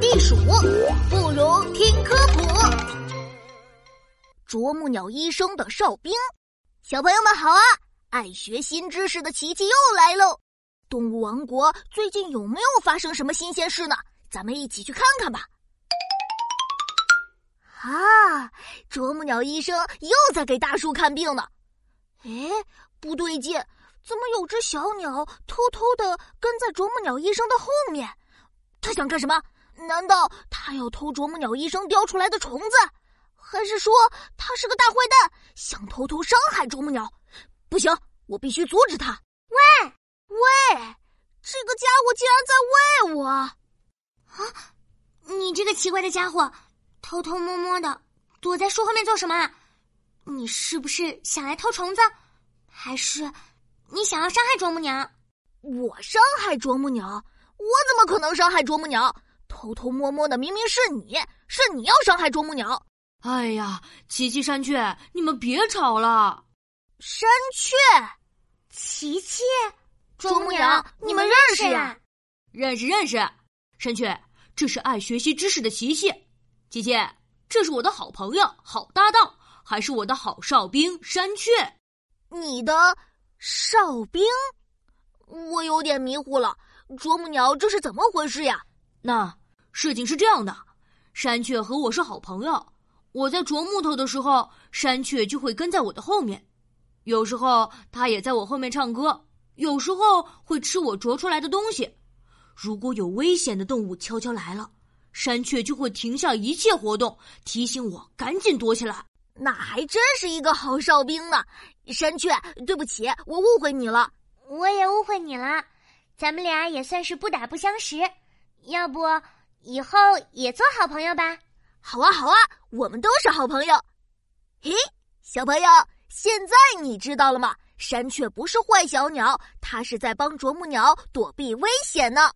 地鼠，不如听科普。啄木鸟医生的哨兵，小朋友们好啊！爱学新知识的琪琪又来喽。动物王国最近有没有发生什么新鲜事呢？咱们一起去看看吧。啊，啄木鸟医生又在给大树看病呢。哎，不对劲，怎么有只小鸟偷偷的跟在啄木鸟医生的后面？他想干什么？难道他要偷啄木鸟医生叼出来的虫子？还是说他是个大坏蛋，想偷偷伤害啄木鸟？不行，我必须阻止他！喂喂，这个家伙竟然在喂我！啊，你这个奇怪的家伙，偷偷摸摸的躲在树后面做什么？你是不是想来偷虫子？还是你想要伤害啄木鸟？我伤害啄木鸟？我怎么可能伤害啄木鸟？偷偷摸摸的明明是你，是你要伤害啄木鸟！哎呀，琪琪、山雀，你们别吵了。山雀，琪琪，啄木鸟，你们认识呀？认识认识。山雀，这是爱学习知识的琪琪。琪琪，这是我的好朋友、好搭档，还是我的好哨兵山雀。你的哨兵？我有点迷糊了。啄木鸟，这是怎么回事呀？那事情是这样的，山雀和我是好朋友。我在啄木头的时候，山雀就会跟在我的后面。有时候，它也在我后面唱歌；有时候会吃我啄出来的东西。如果有危险的动物悄悄来了，山雀就会停下一切活动，提醒我赶紧躲起来。那还真是一个好哨兵呢。山雀，对不起，我误会你了。我也误会你了。咱们俩也算是不打不相识。要不以后也做好朋友吧？好啊，好啊，我们都是好朋友。嘿，小朋友，现在你知道了吗？山雀不是坏小鸟，它是在帮啄木鸟躲避危险呢。